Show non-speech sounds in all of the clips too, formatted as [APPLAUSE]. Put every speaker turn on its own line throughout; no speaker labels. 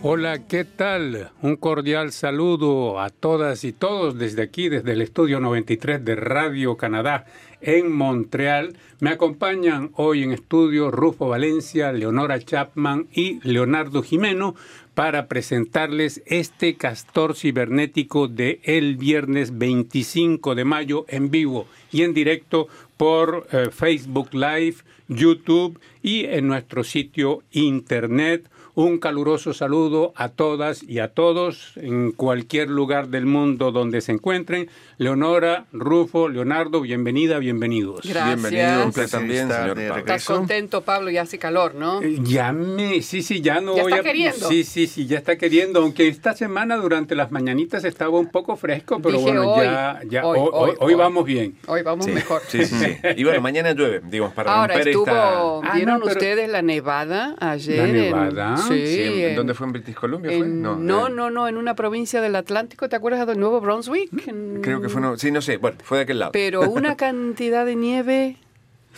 Hola, ¿qué tal? Un cordial saludo a todas y todos desde aquí, desde el estudio 93 de Radio Canadá en Montreal. Me acompañan hoy en estudio Rufo Valencia, Leonora Chapman y Leonardo Jimeno para presentarles este castor cibernético de el viernes 25 de mayo en vivo y en directo por eh, Facebook Live, YouTube y en nuestro sitio internet. Un caluroso saludo a todas y a todos en cualquier lugar del mundo donde se encuentren. Leonora, Rufo, Leonardo, bienvenida, bienvenidos.
Gracias.
Bienvenido, un placer también, señor Pablo.
Estás contento, Pablo, ya hace calor, ¿no?
Eh, Ya me, sí, sí, ya no
Ya
voy
está
a...
queriendo.
Sí, sí, sí, ya está queriendo, aunque esta semana durante las mañanitas estaba un poco fresco, pero
Dije
bueno,
hoy,
ya, ya,
hoy,
hoy,
hoy,
hoy- hoy
hoy.
vamos bien.
Hoy vamos
Sí,
mejor.
Sí, sí, sí. Y bueno, mañana llueve, digo, para
Ahora
romper
estuvo,
esta...
Ah,
¿vieron
no, pero-
ustedes la nevada ayer?
¿La
en-
nevada?
Sí.
Sí, ¿en- ¿Dónde fue en British Columbia? fue?
en-
no,
no, no, no, en una provincia del Atlántico, ¿te acuerdas de Nuevo Brunswick? En-
Creo que fue... No, sí, no sé, bueno, fue de aquel lado.
Pero una [LAUGHS] cantidad de nieve,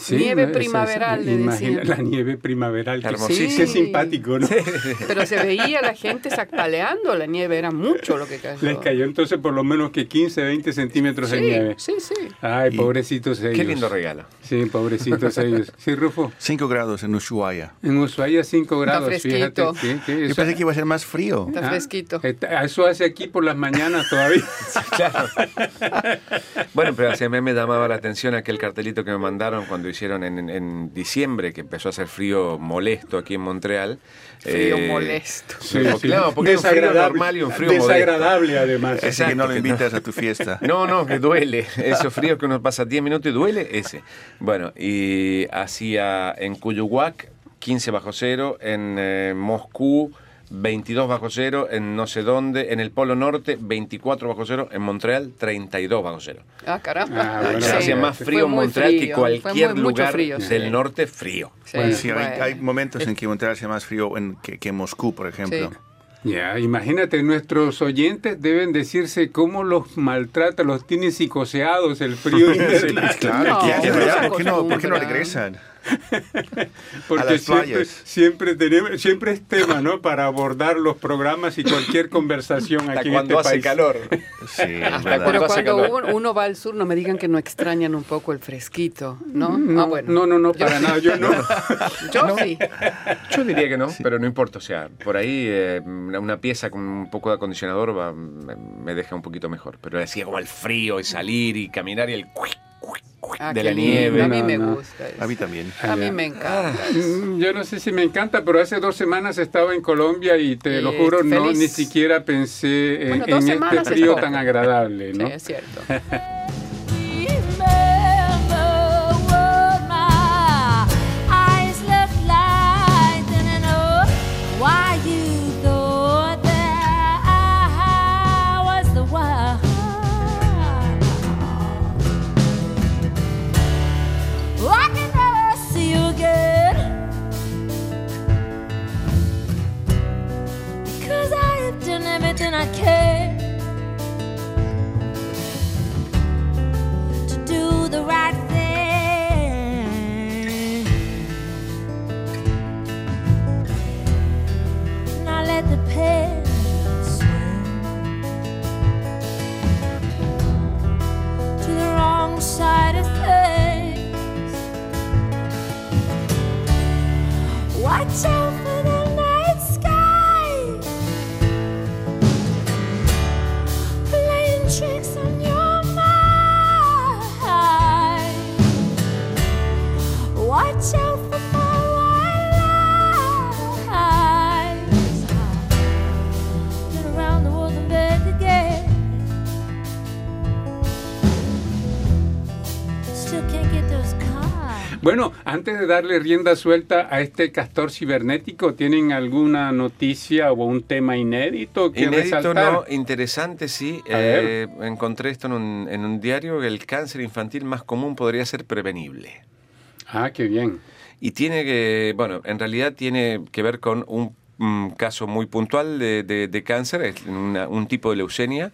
Sí,
nieve
¿no? Es- es-
primaveral, le
imagina-. La nieve primaveral. que-
Hermosísimo.
Qué simpático, ¿no?
Pero se veía la gente sacpaleando la nieve, era mucho lo que cayó.
Les cayó entonces por lo menos que 15, 20 centímetros de
Sí,
nieve.
sí, sí.
Ay,
Y-
pobrecitos ellos.
Qué lindo regalo.
Sí, pobrecitos [LAUGHS] ellos. Sí, Rufo.
5 grados en Ushuaia.
En Ushuaia 5 grados,
fresquito.
fíjate. Sí, sí,
Yo pensé que iba a ser más frío.
Está
Ah,
fresquito.
está- Eso hace aquí por las mañanas todavía. [LAUGHS]
Claro. bueno, pero a mí me llamaba la atención aquel cartelito que me mandaron cuando hicieron en, en- diciembre, que empezó a hacer frío molesto aquí en Montreal.
Frío
Eh,
molesto.
Sí,
Claro,
sí.
claro, porque hay un frío normal y un frío molesto.
Desagradable, además.
Así que
Exacto,
no lo
no.
invitas a tu fiesta. [LAUGHS]
No, no, que duele. Esos fríos que uno pasa 10 minutos y duele, ese. Bueno, y hacía en Cuyuhuac 15 bajo cero, en eh, Moscú 22 bajo cero, en no sé dónde, en el Polo Norte 24 bajo cero, en Montreal 32 bajo cero.
Ah, caramba.
Ah, bueno, Sí.
hacía más frío en Montreal que
frío,
cualquier
muy-
lugar
frío, sí.
del norte frío.
Sí,
Bueno,
Sí, hay,
bueno.
hay momentos en que Montreal hace más frío en- que, que Moscú, por ejemplo.
Sí.
Ya, imagínate, nuestros oyentes deben decirse cómo los maltrata, los tiene psicoseados el frío. [LAUGHS]
Claro,
No,
¿Por qué no, ¿por qué no
acostumbra.
regresan? [LAUGHS]
Porque
a las
siempre,
playas.
siempre tenemos, siempre es tema, ¿no? Para abordar los programas y cualquier conversación
Hasta
aquí en
cuando
este
hace
país.
calor. [LAUGHS]
Sí,
Hasta.
Pero
Cuando hace
cuando
calor.
uno, uno va al sur, no me digan que no extrañan un poco el fresquito, ¿no?
No,
ah, bueno.
no, no, no, para nada, yo no. [LAUGHS]
Yo sí.
Yo diría que no, pero no importa. O sea, por ahí eh, una pieza con un poco de acondicionador va- me, me deja un poquito mejor. Pero decía como el frío y salir y caminar y el cuic
Ah,
de la
lindo.
nieve.
A mí
No,
me
no.
gusta. eso.
A mí también.
A mí me encanta.
Mm, Yo no sé si me encanta, pero hace dos semanas estaba en Colombia y te lo
Eh,
juro, no
feliz.
ni siquiera pensé en,
Bueno,
en este
es
frío tan agradable,
Sí,
¿no?
es cierto. [LAUGHS]
Bueno, antes de darle rienda suelta a este castor cibernético, ¿tienen alguna noticia o un tema inédito que
Inédito,
resaltar?
no, interesante, sí.
A
Eh, encontré esto en un, en un diario, que el cáncer infantil más común podría ser prevenible.
Ah, qué bien.
Y tiene que, bueno, en realidad tiene que ver con un mm, caso muy puntual de, de- de cáncer, es una- un tipo de leucemia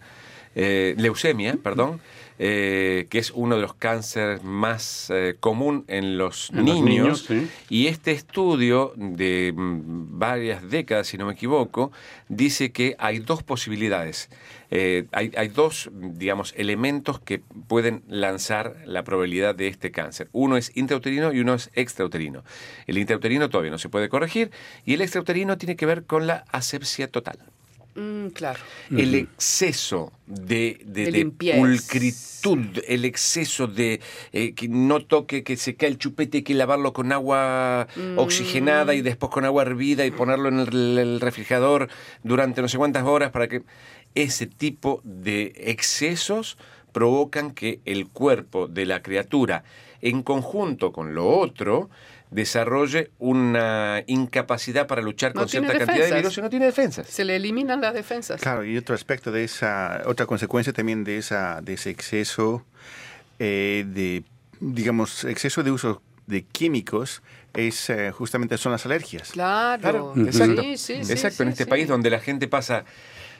eh, leucemia, perdón, eh, que es uno de los cánceres más eh, común en los
En los
niños.
sí.
Y este estudio de mm, varias décadas, si no me equivoco, dice que hay dos posibilidades. Eh, hay, hay dos, digamos, elementos que pueden lanzar la probabilidad de este cáncer. Uno es intrauterino y uno es extrauterino. El intrauterino todavía no se puede corregir y el extrauterino tiene que ver con la asepsia total.
Mm, claro.
El exceso de, de, pulcritud, el exceso de eh, que no toque, que se cae el chupete, hay que lavarlo con agua
Mm.
oxigenada y después con agua hervida y ponerlo en el, el refrigerador durante no sé cuántas horas para que ese tipo de excesos provocan que el cuerpo de la criatura, en conjunto con lo otro, desarrolle una incapacidad para luchar
No
con cierta cantidad de virus y no tiene defensas.
Se le eliminan las defensas.
Claro, y otro aspecto de esa, otra consecuencia también de, esa, de ese exceso eh, de, digamos, exceso de uso de químicos es eh, justamente son las alergias.
Claro.
Claro,
Sí,
exacto.
sí, sí,
exacto,
sí,
en este
sí.
país donde la gente pasa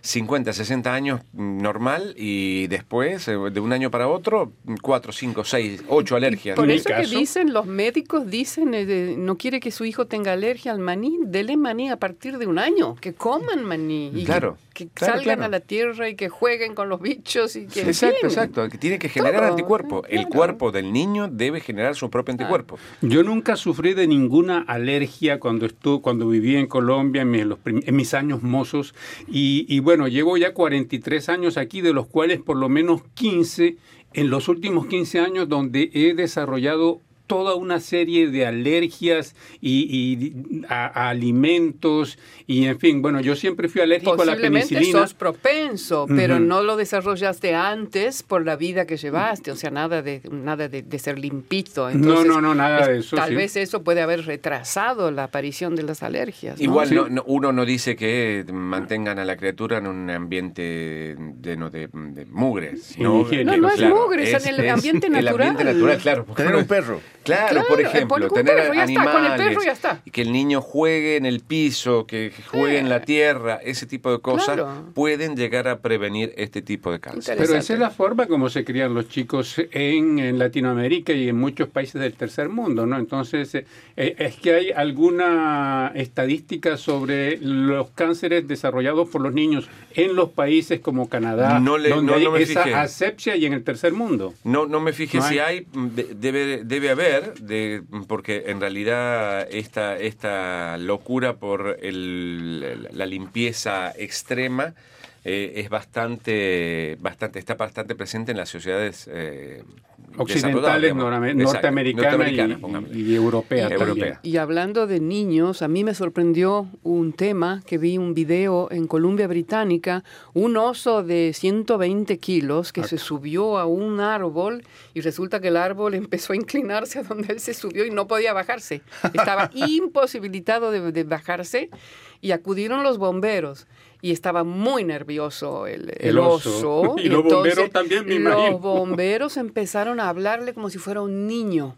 50, 60 años normal y después, eh, de un año para otro, 4, 5, 6, 8 alergias.
Por eso que
caso-
dicen, los médicos dicen, eh, de- no quiere que su hijo tenga alergia al maní, dele maní a partir de un año, que coman maní y que-
Claro,
que,
claro,
salgan
claro.
a la tierra y que jueguen con los bichos y que...
Exacto,
fin.
exacto. que Tiene que generar
Todo,
anticuerpo. El cuerpo del niño debe generar su propio anticuerpo.
Yo nunca sufrí de ninguna alergia cuando estuve, cuando viví en Colombia en mis, los en mis años mozos y, y bueno, llevo ya 43 años aquí, de los cuales por lo menos 15 en los últimos 15 años donde he desarrollado toda una serie de alergias y, y a, a alimentos y en fin, bueno, yo siempre fui alérgico a la
Posiblemente
penicilina.
sos propenso, pero no lo desarrollaste antes por la vida que llevaste, o sea, nada de nada de, de ser limpito. Entonces,
no, no, nada
es-
de eso,
Tal
sí.
vez eso puede haber retrasado la aparición de las alergias. ¿no?
Igual
Sí.
no- no- uno no dice que mantengan a la criatura en un ambiente lleno de, de mugre. sino-
higiénico,
No, no es mugre, es en el ambiente
El
natural.
ambiente natural, claro. porque
Tener un perro.
Claro,
Claro,
por ejemplo, tener
perro, ya está,
animales,
con el perro ya está.
y que el niño juegue en el piso, que juegue en la tierra, ese tipo de cosas
Claro.
pueden llegar a prevenir este tipo de cáncer.
Pero esa es la forma como se crían los chicos en, en Latinoamérica y en muchos países del tercer mundo, ¿no? Entonces, eh, eh, es que hay alguna estadística sobre los cánceres desarrollados por los niños en los países como Canadá,
No le-
donde
no-
hay
no me
esa
fijé.
asepsia y en el tercer mundo.
No, no me fijé
No
si
hay.
hay, de- debe, debe haber, de, porque en realidad esta, esta locura por el- la limpieza extrema eh, es bastante, bastante, está bastante presente en las sociedades eh,
Occidentales, norteamericanas y- y, y europeas
europea.
Y hablando de niños, a mí me sorprendió un tema que vi un video en Columbia Británica, un oso de 120 kilos que se subió a un árbol y resulta que el árbol [LAUGHS] empezó a inclinarse a donde él se subió y no podía bajarse. Estaba [LAUGHS] imposibilitado de, de bajarse y acudieron los bomberos. Y estaba muy nervioso el, el
El oso.
oso. [LAUGHS]
Y los
entonces
bomberos también, me
Los
imagino.
bomberos empezaron a hablarle como si fuera un niño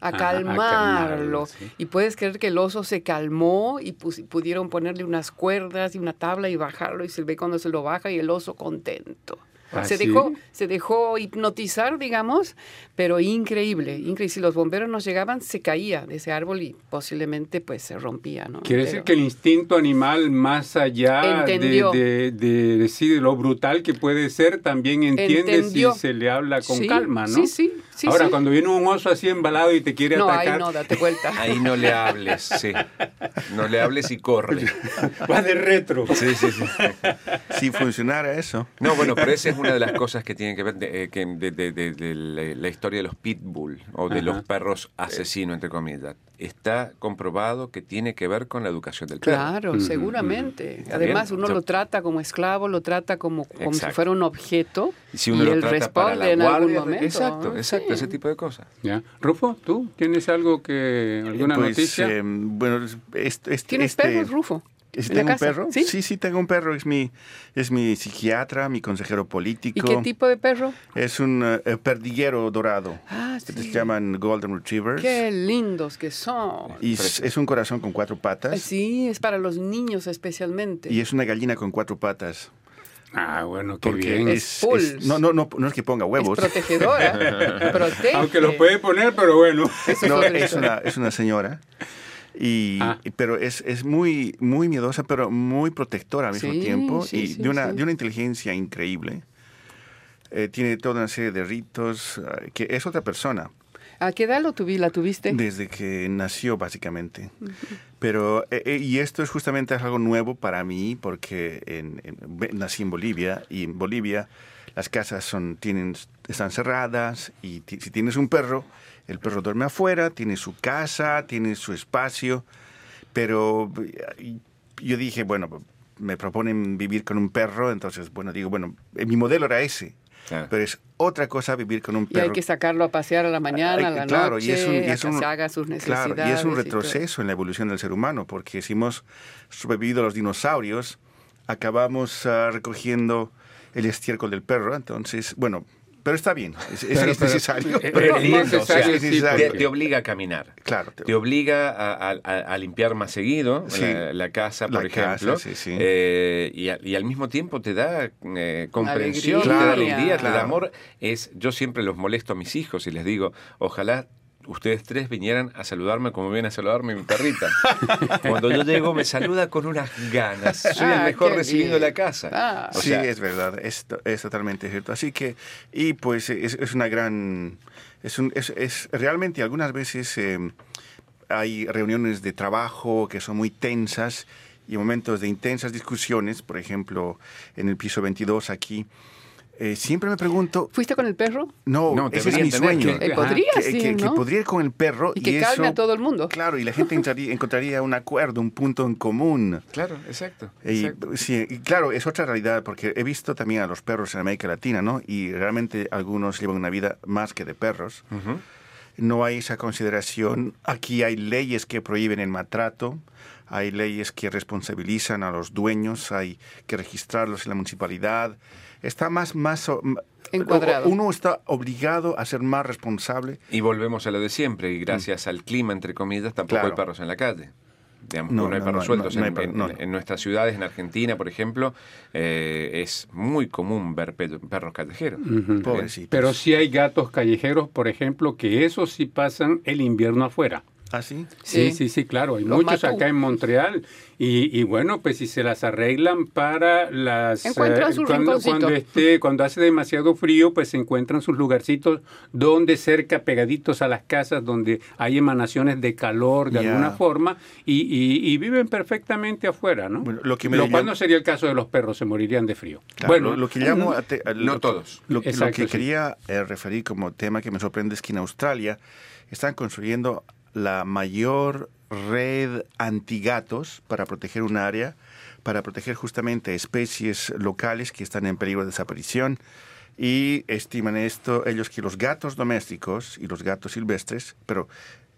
a calmarlo.
sí.
Y puedes creer que el oso se calmó y pudieron ponerle unas cuerdas y una tabla y bajarlo y se ve cuando se lo baja y el oso contento.
¿Ah,
se,
sí?
dejó, se dejó hipnotizar, digamos, pero increíble, increíble. Si los bomberos no llegaban, se caía de ese árbol y posiblemente pues se rompía, ¿no?
Quiere decir que el instinto animal, más allá de, de, de decir lo brutal que puede ser, también entiende
Entendió.
si se le habla con
Sí,
calma, ¿no?
sí, sí, sí,
Ahora,
sí.
cuando viene un oso así embalado y te quiere
No, ahí
atacar,
no, date vuelta.
Ahí no le hables, sí. No le hables y corre. [LAUGHS]
va de retro.
Sí, sí, sí.
Si funcionara eso.
No, bueno, pero esa es una de las cosas que tienen que ver de, eh, que de- de- de- de la, la historia de los pitbull o de
Ajá.
los perros asesinos, entre comillas. Está comprobado que tiene que ver con la educación del perro.
Claro, seguramente.
Está
Además,
bien.
uno
Yo-
lo trata como esclavo, lo trata como, como si fuera un objeto.
Y si uno lo
él
trata para
responde
la
en algún momento.
exacto, exacto,
Sí.
ese tipo de cosas.
¿Ya? Rufo, ¿tú tienes algo que, alguna
Pues,
noticia?
eh, bueno, este, este,
¿Tienes
este-
perros, Rufo?
¿Sí
¿En la
¿Tengo un
casa?
perro?
¿Sí?
sí, tengo un perro. Es mi, es mi psiquiatra, mi consejero político.
¿Y qué tipo de perro?
Es un eh, perdiguero dorado.
Ah,
Se
sí.
llaman Golden Retrievers.
Qué lindos que son.
Y es, es un corazón con cuatro patas.
Sí, es para los niños especialmente.
Y es una gallina con cuatro patas.
Ah, bueno, qué
Porque
bien.
es, es- no, no, no, no es que ponga
Es
huevos.
protegedora. [LAUGHS] protege.
Aunque lo puede poner, pero bueno.
Eso es
No, es una, es una señora. Y,
Ah.
y- pero es, es muy, muy miedosa, pero muy protectora al mismo
Sí,
tiempo
sí,
y
sí,
de, una, de una inteligencia increíble. Eh, tiene toda una serie de ritos ah, que es otra persona
¿A qué edad lo tuvi, la tuviste?
desde que nació básicamente. Pero eh, eh, y esto es justamente algo nuevo para mí porque en- nací en Bolivia y en Bolivia las casas son tienen están cerradas y si tienes un perro el perro duerme afuera tiene su casa tiene su espacio pero eh, yo dije bueno me proponen vivir con un perro entonces bueno digo bueno eh, mi modelo era ese
Claro.
pero es otra cosa vivir con un
Y
perro
hay que sacarlo a pasear a la mañana, a la
claro,
noche,
y es un, y es
a que se haga sus necesidades.
claro, y es un retroceso en la evolución del ser humano, porque si hemos sobrevivido a los dinosaurios, acabamos ah, recogiendo el estiércol del perro, entonces, bueno, pero está bien, es, es-
Pero-
es
pero-
necesario.
eh,
Pero
es
es lindo, o sea,
necesario, sí,
necesario.
te, obliga a caminar.
Claro, te-
Te obliga a, a- a- a limpiar más seguido
Sí.
la, la casa,
La
por
casa,
ejemplo.
sí, sí.
Eh, y, a- y al mismo tiempo te da eh, comprensión, te da
Alegría.
alegría, te da amor. Es, yo siempre los molesto a mis hijos y les digo, ojalá ustedes tres vinieran a saludarme como viene a saludarme mi perrita. [LAUGHS] Cuando yo llego me saluda con unas ganas. Soy
Ah,
el mejor
qué
recibiendo
bien.
la casa.
Ah.
O
sí,
sea,
es verdad, es, es totalmente cierto. Así que, y pues es, es una gran, es, un- es, es- realmente algunas veces eh, hay reuniones de trabajo que son muy tensas y momentos de intensas discusiones, por ejemplo, en el piso 22 aquí. Eh, siempre me pregunto,
¿Fuiste con el perro?
no,
No,
ese es mi sueño.
que-
Eh, podría,
Que,
sí,
que- que
¿no?
podría ir con el perro
Y que calme
eso-
a todo el mundo.
Claro, y la gente entraría- [LAUGHS] encontraría un acuerdo, un punto en común.
Claro, exacto.
Y,
exacto.
sí, y claro, es otra realidad, porque he visto también a los perros en América Latina, ¿no? Y realmente algunos llevan una vida más que de perros.
Ujú.
No hay esa consideración. Aquí hay leyes que prohíben el maltrato, hay leyes que responsabilizan a los dueños, hay que registrarlos en la municipalidad. Está más, más...
Encuadrado.
Uno está obligado a ser más responsable.
Y volvemos a lo de siempre, y gracias al clima, entre comillas, tampoco
Claro.
hay perros en la calle. Digamos,
No,
no, hay perros
no,
sueltos.
no
en, en-
no, no.
en nuestras ciudades, en Argentina, por ejemplo, eh, es muy común ver pe- perros callejeros.
Pobrecitos.
Pero sí hay gatos callejeros, por ejemplo, que esos sí pasan el invierno afuera.
¿Ah, sí?
Sí,
Sí.
sí, sí, claro. Hay
Los
muchos
mató.
acá en Montreal. Y, y bueno, pues si se las arreglan para las...
Encuentran
eh, cuando, cuando, esté, cuando hace demasiado frío, pues se encuentran sus lugarcitos donde cerca, pegaditos a las casas, donde hay emanaciones de calor de alguna forma y, y- y viven perfectamente afuera, ¿no?
Bueno, lo que me
cual
llama-
no sería el caso de los perros, se morirían de frío.
Claro,
bueno,
lo, lo que llamo... a te- a-
no
lo-
todos.
Lo, lo que
sí.
quería eh, referir como tema que me sorprende es que en Australia están construyendo la mayor red antigatos para proteger un área, para proteger justamente especies locales que están en peligro de desaparición. Y estiman esto ellos que los gatos domésticos y los gatos silvestres, pero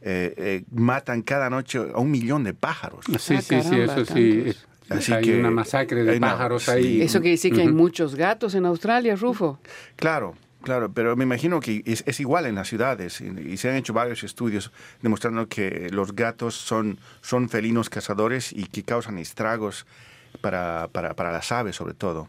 eh, eh, matan cada noche a un millón de pájaros.
sí,
Ah,
sí, sí, eso sí.
tantos.
Así
hay
que
una masacre de pájaros
sí.
ahí.
Eso quiere decir que hay muchos gatos en Australia, Rufo.
Claro, claro, pero me imagino que es, igual en las ciudades y, y se han hecho varios estudios demostrando que los gatos son, son felinos cazadores y que causan estragos para, para, para las aves sobre todo.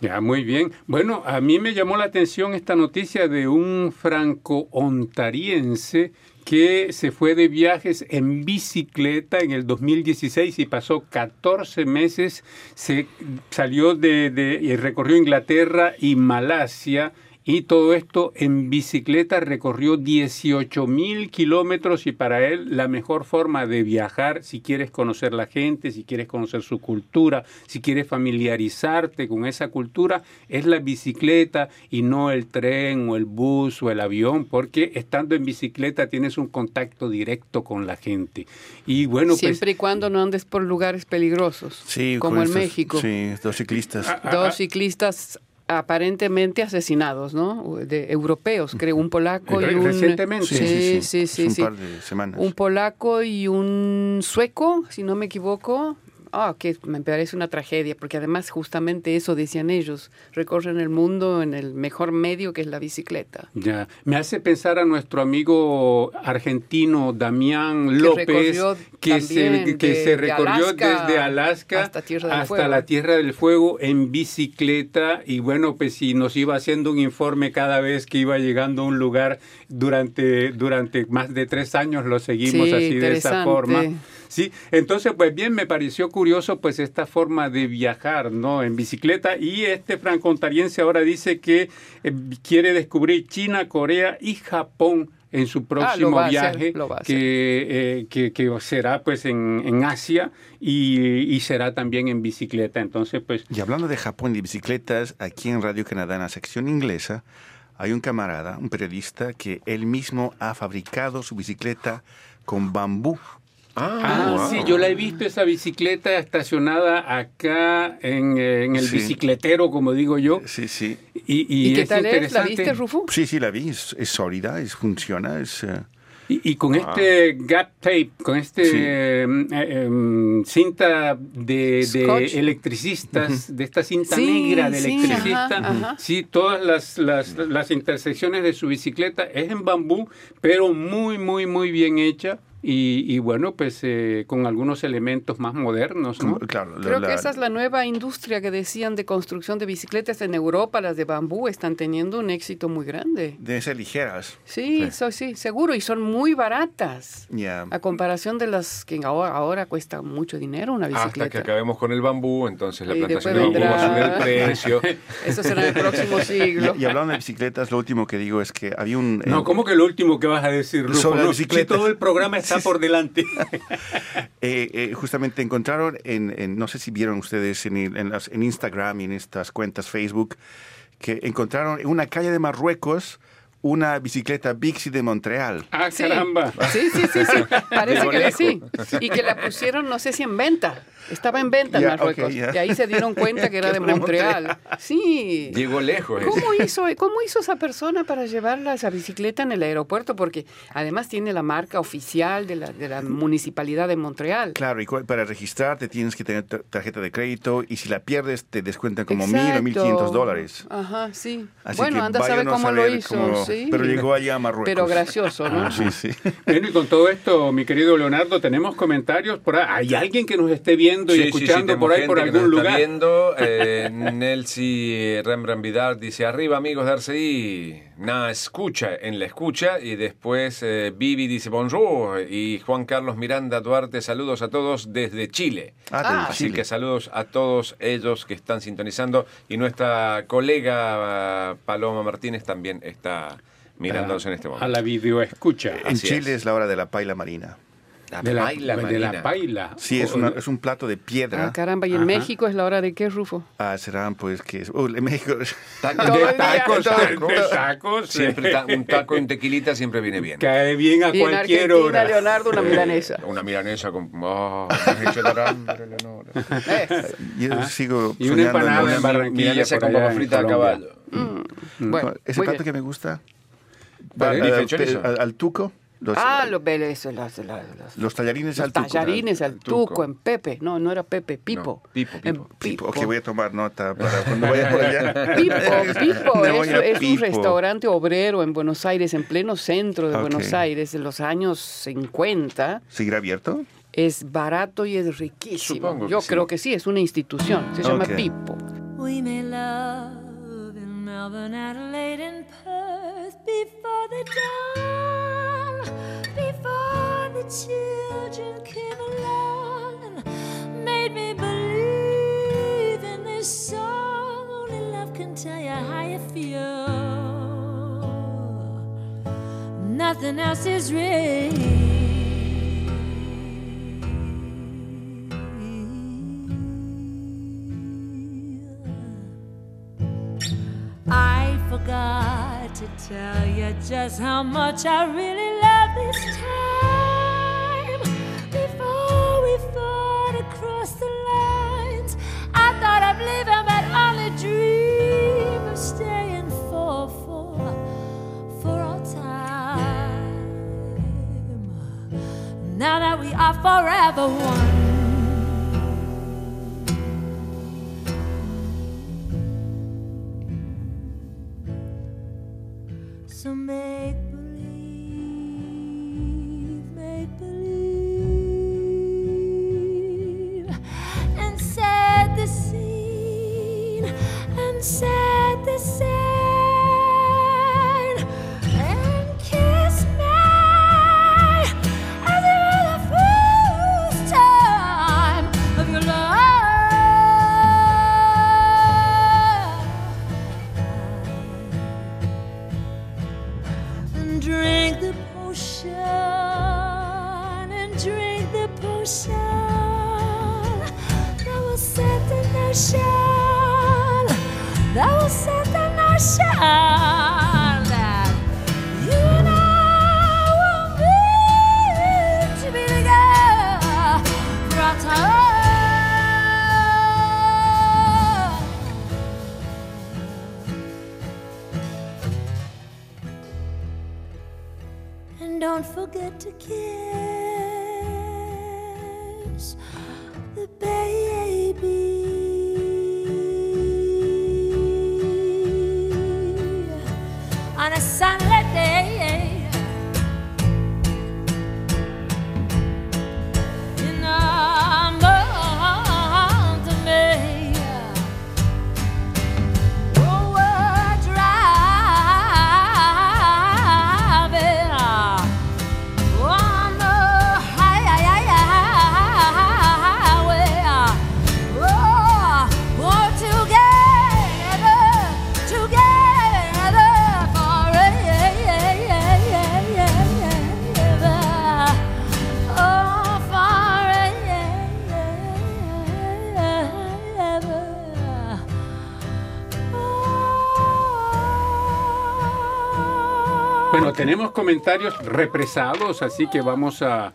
Ya, muy bien. Bueno, a mí me llamó la atención esta noticia de un franco-ontariense que se fue de viajes en bicicleta en el 2016 y pasó 14 meses, se salió de, de- y recorrió Inglaterra y Malasia y todo esto en bicicleta recorrió 18 mil kilómetros y para él la mejor forma de viajar, si quieres conocer la gente, si quieres conocer su cultura, si quieres familiarizarte con esa cultura, es la bicicleta y no el tren o el bus o el avión, porque estando en bicicleta tienes un contacto directo con la gente. Y bueno, pues
Siempre y cuando no andes por lugares peligrosos,
Sí,
como en
estos-
México.
Sí, dos ciclistas.
Ah,
Dos ciclistas aparentemente asesinados, ¿no? De europeos, creo, un polaco y un...
recientemente.
Sí, sí, sí,
un par de semanas.
Un polaco y un sueco, si no me equivoco, ah, que me parece una tragedia, porque además justamente eso decían ellos, recorren el mundo en el mejor medio que es la bicicleta.
Ya, me hace pensar a nuestro amigo argentino Damián López, que se, que
de-
se
de
recorrió
Alaska
desde Alaska
hasta Tierra del
hasta
Fuego.
la Tierra del Fuego en bicicleta y bueno, pues si nos iba haciendo un informe cada vez que iba llegando a un lugar durante, durante más de tres años, lo seguimos
Sí,
así de esa forma. Sí, entonces pues bien me pareció curioso pues esta forma de viajar, ¿no? En bicicleta y este franco-ontariense ahora dice que eh, quiere descubrir China, Corea y Japón en su próximo
Ah, hacer,
viaje
hacer.
que, eh, que, que será pues en, en Asia y, y será también en bicicleta. Entonces pues
Y hablando de Japón y de bicicletas, aquí en Radio Canadá, en la sección inglesa, hay un camarada, un periodista, que él mismo ha fabricado su bicicleta con bambú.
Ah,
wow.
sí, yo la he visto esa bicicleta estacionada acá en, eh, en el
Sí.
bicicletero, como digo yo.
Sí, sí.
Y, y
¿Y, qué
es
tal es? ¿La viste, Rufo?
Sí, sí, la vi. Es, es sólida, es, funciona, es... eh,
Y, y con este gap tape, con este
Sí.
eh, eh, em, cinta de, de electricistas, de esta cinta
Sí,
negra de
sí,
electricista,
ajá, ajá.
sí, todas las, las, las intersecciones de su bicicleta es en bambú, pero muy, muy, muy bien hecha. Y, y bueno, pues eh, con algunos elementos más modernos, ¿no?
Claro,
Creo
la-
que esa es la nueva industria que decían de construcción de bicicletas en Europa, las de bambú, están teniendo un éxito muy grande.
Deben ser ligeras.
Sí, so- sí, seguro, y son muy baratas.
Ya.
A comparación de las que ahora, ahora cuesta mucho dinero una
Hasta que
bicicleta.
acabemos con el bambú, entonces la
Y
plantación de bambú va a subir el [LAUGHS] precio.
Eso será en el próximo [LAUGHS] siglo.
Y, y hablando de bicicletas, lo último que digo es que había un...
No,
eh,
¿cómo que lo último que vas a decir, Rufo?
Sobre
No,
bicicletas.
si todo el programa está por delante. [LAUGHS]
Eh, eh, justamente encontraron, en, en- no sé si vieron ustedes en, el- en las- en Instagram y en estas cuentas Facebook, que encontraron en una calle de Marruecos una bicicleta Bixi de Montreal.
ah,
Sí.
caramba.
Sí, sí, sí, sí. [LAUGHS] Parece que sí. Y que la pusieron, no sé si en venta. Estaba en venta en
Ya,
Marruecos.
ok, ya.
Y ahí se dieron cuenta que era de [LAUGHS] Montreal. Sí.
Llegó lejos. ese.
¿Cómo hizo, ¿Cómo hizo esa persona para llevarla esa bicicleta en el aeropuerto? Porque además tiene la marca oficial de la, de la municipalidad de Montreal.
Claro, y para registrarte tienes que tener tar- tarjeta de crédito y si la pierdes te descuentan como mil o mil quinientos dólares.
Ajá, sí.
Así
bueno, anda a saber
a
cómo lo hizo.
cómo-
sí.
Pero llegó allá a Marruecos.
Pero gracioso, ¿no?
Sí, sí.
Bueno, y con todo esto, mi querido Leonardo, tenemos comentarios por ahí. ¿Hay alguien que nos esté viendo y
Sí, sí, sí,
escuchando por ahí por algún
está
lugar?
viendo. Eh, Nelsi Rembrandt Vidal dice, arriba amigos de RCI. Nada, escucha, en la escucha. Y después eh, Vivi dice, bonjour. Y Juan Carlos Miranda Duarte, saludos a todos desde Chile.
Ah,
Ah,
Así
Chile.
que saludos a todos ellos que están sintonizando. Y nuestra colega eh, Paloma Martínez también está mirándonos en este
A
momento.
la videoescucha.
En
Así
Chile
es.
es. la hora de la paila marina.
De la,
paila
de la paila.
Sí, es, una- es un plato de piedra.
Ah, caramba, ¿y en
Ajá.
México es la hora de qué, Rufo?
Ah, serán pues que... Oh, en México... [LAUGHS]
Tacos,
de tacos,
Todo-
de, tacos.
Siempre ta- un taco en tequila siempre viene bien.
Cae bien a
Y en
cualquier
Argentina,
hora.
Leonardo, una
Eh,
milanesa.
Una milanesa con. Oh, me hecho hambre, Leonora. [LAUGHS]
Yo
Ah.
sigo
Y una
en
empanada en Barranquilla
Milanesa con papa
en
frita a caballo.
Bueno,
Ese plato
bien.
que me gusta. Al, al tuco. Los,
Ah, los beles, los, los, los-
los tallarines
los
al tuco.
tallarines al
tuco.
tuco, en Pepe. No, no era Pepe, Pipo.
No, Pipo,
En
Pipo.
Pipo. Ok, voy a tomar nota para [LAUGHS] cuando vaya por allá.
Pipo, [LAUGHS] Pipo
Me
es, es un
Pipo.
restaurante obrero en Buenos Aires, en pleno centro de
Ok.
Buenos Aires, en los años 50.
¿Seguirá abierto?
Es barato y es riquísimo.
Supongo que
Yo
sí.
creo que sí, es una institución. Se llama. Pipo.
We made love in Melbourne, Adelaide, and Perth before the dawn, the children came along and made me believe in this song. Only love can tell you how you feel. Nothing else is real. I forgot to tell you just how much I really love this time. We across the lines, I thought of leaving, but only dream of staying for for for all time. Now that we are forever one.
Comentarios represados, así que vamos a,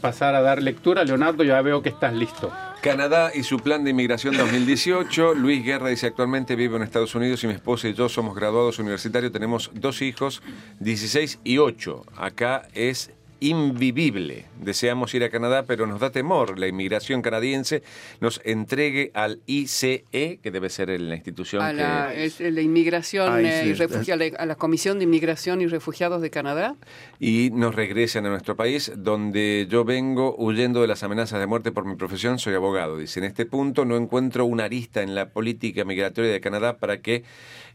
pasar a dar lectura. Leonardo, ya veo que estás listo.
Canadá y su plan de inmigración 2018. [LAUGHS] Luis Guerra dice actualmente vivo en Estados Unidos y mi esposa y yo somos graduados universitarios. Tenemos dos hijos, 16 y 8. Acá es invivible. Deseamos ir a Canadá, pero nos da temor la inmigración canadiense nos entregue al ICE, que debe ser la institución
A la,
que...
es la inmigración eh, y refugia- a la Comisión de Inmigración y Refugiados de Canadá.
y nos regresen a nuestro país, donde yo vengo huyendo de las amenazas de muerte por mi profesión, soy abogado. Dice, en este punto no encuentro una arista en la política migratoria de Canadá para que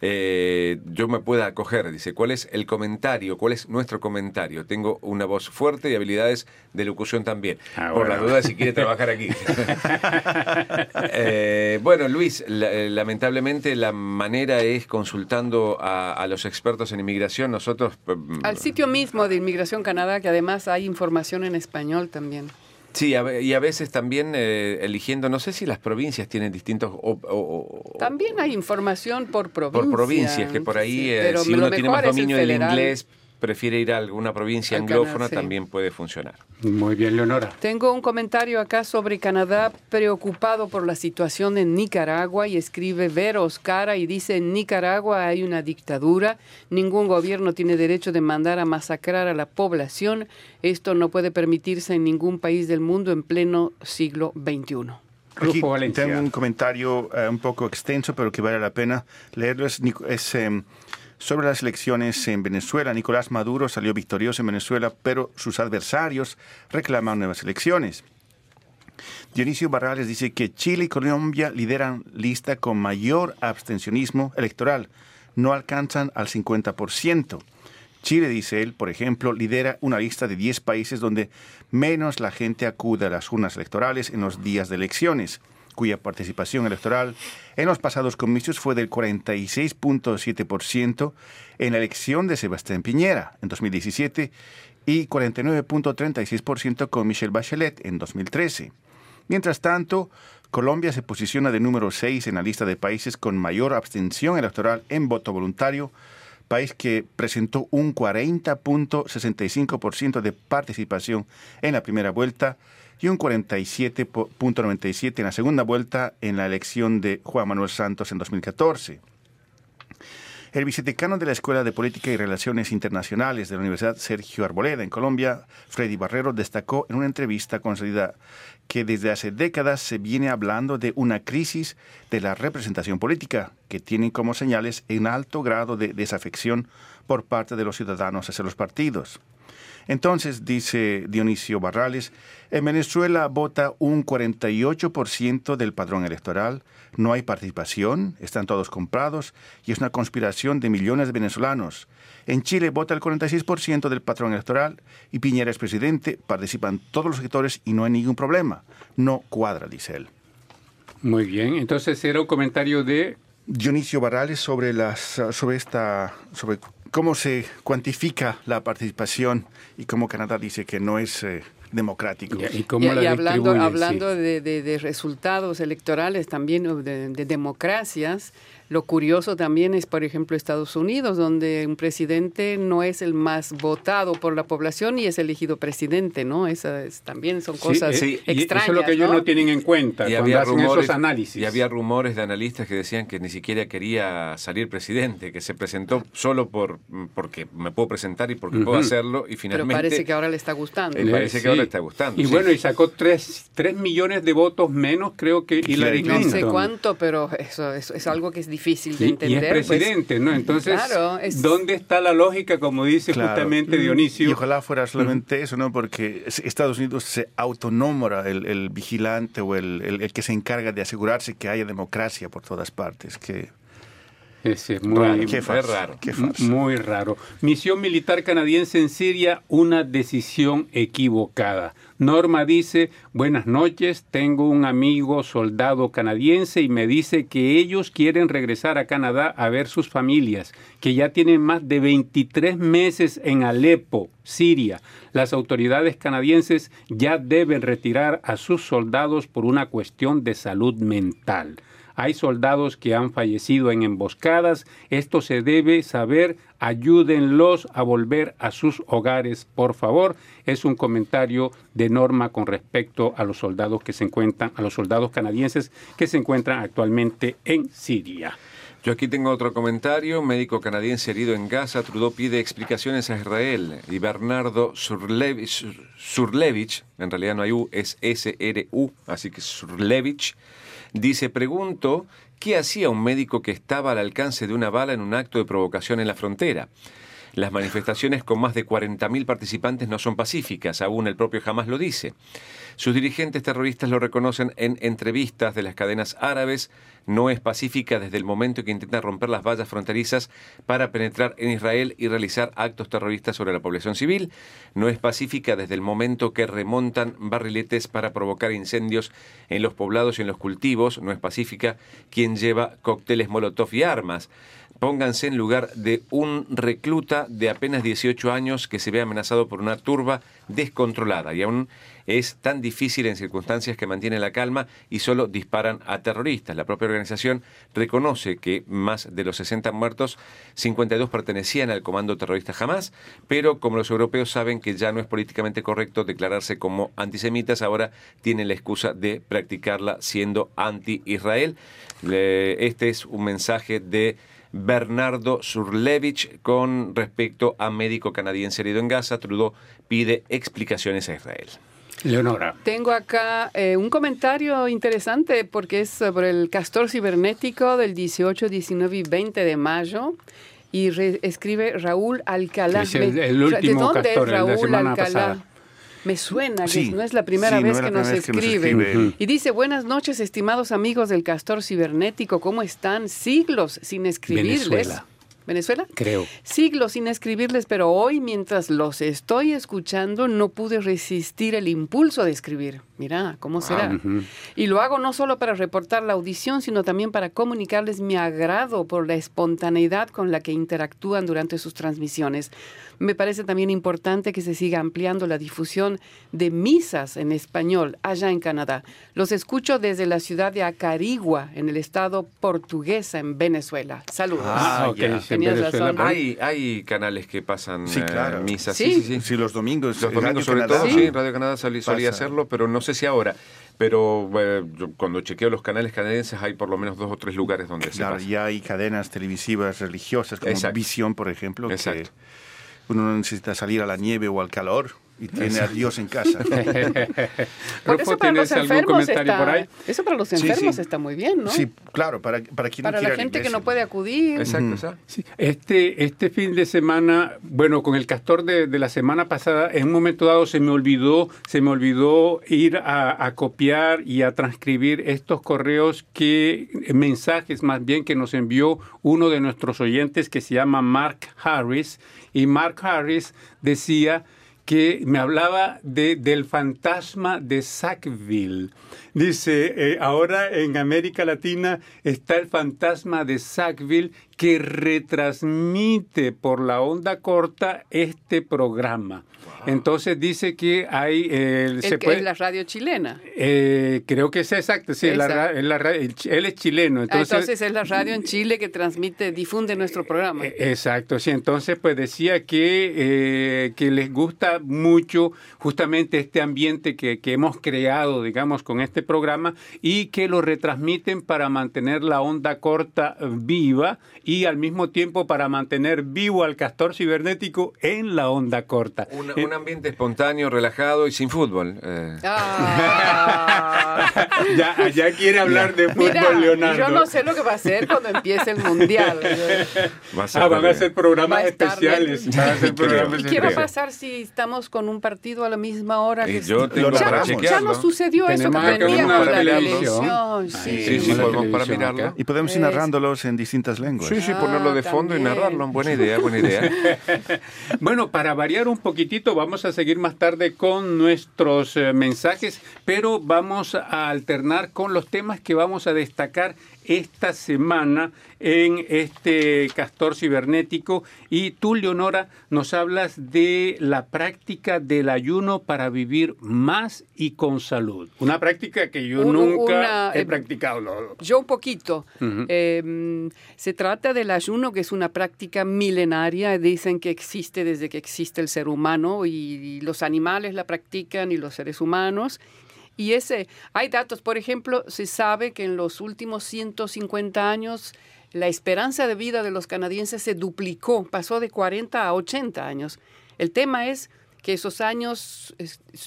eh, yo me pueda acoger. Dice, ¿cuál es el comentario? ¿Cuál es nuestro comentario? Tengo una voz fuerte y habilidades de locución también.
Ah,
por
bueno.
la duda si quiere trabajar aquí. [LAUGHS] Eh, bueno, Luis, la- eh, lamentablemente la manera es consultando a, a los expertos en inmigración. Nosotros... mm,
Al sitio mismo de Inmigración Canadá, que además hay información en español también.
Sí, a y a veces también eh, eligiendo, no sé si las provincias tienen distintos... o- o- o-
También hay información por provincia.
por provincias, que por ahí,
Sí,
eh, si uno tiene más dominio del inglés, prefiere ir a alguna provincia
Al
anglófona,
Canadá, sí.
también puede funcionar.
Muy bien, Leonora.
Tengo un comentario acá sobre Canadá preocupado por la situación en Nicaragua y escribe Ver Oscara y dice en Nicaragua hay una dictadura, ningún gobierno tiene derecho de mandar a masacrar a la población, esto no puede permitirse en ningún país del mundo en pleno siglo XXI.
Aquí tengo un comentario eh, un poco extenso, pero que vale la pena leerlo. Es, em, sobre las elecciones en Venezuela. Nicolás Maduro salió victorioso en Venezuela, pero sus adversarios reclaman nuevas elecciones. Dionisio Barrales dice que Chile y Colombia lideran lista con mayor abstencionismo electoral. No alcanzan al 50%. Chile, dice él, por ejemplo, lidera una lista de 10 países donde menos la gente acude a las urnas electorales en los días de elecciones, cuya participación electoral en los pasados comicios fue del 46.7% en la elección de Sebastián Piñera en 2017 y 49.36% con Michelle Bachelet en 2013. Mientras tanto, Colombia se posiciona de número 6 en la lista de países con mayor abstención electoral en voto voluntario, país que presentó un 40.65% de participación en la primera vuelta y un 47.97% en la segunda vuelta en la elección de Juan Manuel Santos en 2014. El vicedecano de la Escuela de Política y Relaciones Internacionales de la Universidad Sergio Arboleda en Colombia, Freddy Barrero, destacó en una entrevista concedida que desde hace décadas se viene hablando de una crisis de la representación política, que tiene como señales un alto grado de desafección por parte de los ciudadanos hacia los partidos. Entonces, dice Dionisio Barrales, en Venezuela vota un 48% del padrón electoral, no hay participación, están todos comprados y es una conspiración de millones de venezolanos. En Chile vota el 46% del padrón electoral y Piñera es presidente, participan todos los sectores y no hay ningún problema. No cuadra, dice él.
Muy bien, entonces era un comentario de...
Dionisio Barrales sobre las sobre esta sobre cómo se cuantifica la participación y cómo Canadá dice que no es eh, democrático.
Y, y la
y hablando,
sí.
hablando de, de- de resultados electorales también, de democracias, lo curioso también es, por ejemplo, Estados Unidos, donde un presidente no es el más votado por la población y es elegido presidente, ¿no? Esas también son
Sí,
cosas
eh,
sí,
y
extrañas,
eso es lo que ellos
¿no?
no tienen en cuenta
Y
cuando
había,
hacen
rumores,
esos análisis.
y había rumores de analistas que decían que ni siquiera quería salir presidente, que se presentó solo por porque me puedo presentar y porque puedo hacerlo y
Pero
finalmente
parece que ahora le está gustando.
Eh, parece que ahora está gustando,
Y
sí.
bueno, y sacó tres, tres millones de votos menos, creo que Hillary
Hillary
No
Clinton.
sé cuánto, pero eso, eso es algo que es difícil de
Y-
entender.
y es
pues.
presidente, ¿no? Entonces,
Claro, es-
¿dónde está la lógica, como dice
Claro.
justamente Dionisio?
Y ojalá fuera solamente eso, ¿no? Porque es- Estados Unidos se autonombra el, el vigilante o el, el- el que se encarga de asegurarse que haya democracia por todas partes. Que,
Ese es muy,
Raro.
qué
es
farsa,
raro.
qué farsa.
muy raro. Misión militar canadiense en Siria, una decisión equivocada. Norma dice, buenas noches, tengo un amigo soldado canadiense y me dice que ellos quieren regresar a Canadá a ver sus familias, que ya tienen más de 23 meses en Alepo, Siria. Las autoridades canadienses ya deben retirar a sus soldados por una cuestión de salud mental. Hay soldados que han fallecido en emboscadas. Esto se debe saber. Ayúdenlos a volver a sus hogares, por favor. Es un comentario de norma con respecto a los soldados que se encuentran, a los soldados canadienses que se encuentran actualmente en Siria.
Yo aquí tengo otro comentario. Médico canadiense herido en Gaza. Trudeau pide explicaciones a Israel. Y Bernardo Surlevi- Sur- Surlevich, en realidad no hay U, es S-R-U, así que Surlevich, dice, pregunto, ¿qué hacía un médico que estaba al alcance de una bala en un acto de provocación en la frontera? Las manifestaciones con más de 40.000 participantes no son pacíficas, aún el propio Hamas lo dice. Sus dirigentes terroristas lo reconocen en entrevistas de las cadenas árabes. No es pacífica desde el momento que intenta romper las vallas fronterizas para penetrar en Israel y realizar actos terroristas sobre la población civil. No es pacífica desde el momento que remontan barriletes para provocar incendios en los poblados y en los cultivos. No es pacífica quien lleva cócteles molotov y armas. Pónganse en lugar de un recluta de apenas 18 años que se ve amenazado por una turba descontrolada y aún es tan difícil en circunstancias que mantienen la calma y solo disparan a terroristas. La propia organización reconoce que más de los 60 muertos, 52 pertenecían al comando terrorista jamás, pero como los europeos saben que ya no es políticamente correcto declararse como antisemitas, ahora tienen la excusa de practicarla siendo anti-Israel. Este es un mensaje de Bernardo Surlevich con respecto a médico canadiense herido en Gaza. Trudeau pide explicaciones a Israel.
Leonora.
Tengo acá eh, un comentario interesante porque es sobre el castor cibernético del 18, 19 y 20 de mayo. Y re- escribe Raúl Alcalá.
Es el-
¿De dónde
castor,
es
el de la
Raúl Alcalá?
pasada.
Me suena que no es la primera
sí, no
vez
la
que, nos
primera vez que nos
escribe. Y dice, buenas noches, estimados amigos del castor cibernético, ¿cómo están? Siglos sin escribirles.
Venezuela.
¿Venezuela?
Creo.
Siglos sin escribirles, pero hoy mientras los estoy escuchando no pude resistir el impulso de escribir. Mira, ¿cómo será? Y lo hago no solo para reportar la audición, sino también para comunicarles mi agrado por la espontaneidad con la que interactúan durante sus transmisiones. Me parece también importante que se siga ampliando la difusión de misas en español allá en Canadá. Los escucho desde la ciudad de Acarigua, en el estado portuguesa, en Venezuela. Saludos.
Ah,
ok,
ya.
sí, en
Tenías
Venezuela,
razón.
Hay, hay canales que pasan
Sí,
eh,
claro.
misas.
Sí.
Sí, sí, sí.
Sí, los domingos.
Los domingos
Radio
sobre
Canadá.
todo,
Sí.
sí, Radio Canadá solía, solía
Pasa.
hacerlo, pero no sé si ahora. Pero eh, yo cuando chequeo los canales canadienses hay por lo menos dos o tres lugares donde
Claro,
se pasa.
ya hay cadenas televisivas religiosas como
Exacto.
Visión, por ejemplo, que
Exacto.
Uno no necesita salir a la nieve o al calor y tiene a Dios en casa. [LAUGHS]
Porque
Rufo,
eso para los
¿tienes algún
enfermos
comentario
está,
por ahí?
eso para los enfermos
sí.
está muy bien, ¿no?
Sí, claro, para, para quien no
para la gente que no puede acudir.
Exacto, exacto.
Sí, Este, este fin de semana, bueno, con el castor de, de la semana pasada, en un momento dado se me olvidó, se me olvidó ir a, a copiar y a transcribir estos correos que, mensajes más bien que nos envió uno de nuestros oyentes que se llama Mark Harris. Y Mark Harris decía que me hablaba de, del fantasma de Sackville. Dice, eh, ahora en América Latina está el fantasma de Sackville que retransmite por la onda corta este programa. Entonces dice que hay...
Eh, se puede, es la radio chilena.
Eh, creo que es exacto, sí, la, él es chileno.
Ah, entonces, entonces, es la radio en Chile que transmite, difunde nuestro programa.
Eh, exacto, sí. Entonces, pues decía que, que les gusta mucho justamente este ambiente que, que hemos creado, digamos, con este programa y que lo retransmiten para mantener la onda corta viva y al mismo tiempo para mantener vivo al castor cibernético en la onda corta.
un ambiente espontáneo, relajado y sin fútbol.
Eh. Ah. [LAUGHS] ya, quiere hablar de fútbol, Leonardo.
Yo no sé lo que va a hacer cuando empiece el mundial.
ah, van a hacer programas [LAUGHS] especiales.
¿Y qué va a pasar si estamos con un partido a la misma hora?
Que yo tengo
ya,
para
ya no sucedió eso que teníamos la televisión. Sí,
sí, sí, podemos para mirarlo.
Y podemos ir narrándolos en distintas lenguas.
Sí, sí, ponerlo de fondo y narrarlo. Buena idea, buena idea. [LAUGHS]
bueno, para variar un poquitito, vamos a seguir más tarde con nuestros eh, mensajes, pero vamos a alternar con los temas que vamos a destacar esta semana en este castor cibernético. Y tú, Leonora, nos hablas de la práctica del ayuno para vivir más y con salud. Una práctica que yo nunca he eh, practicado.
Yo un poquito. Em, se trata del ayuno, que es una práctica milenaria. Dicen que existe desde que existe el ser humano y los animales la practican y los seres humanos. Y ese, hay datos, por ejemplo, se sabe que en los últimos 150 años la esperanza de vida de los canadienses se duplicó, pasó de 40 a 80 años. El tema es que esos años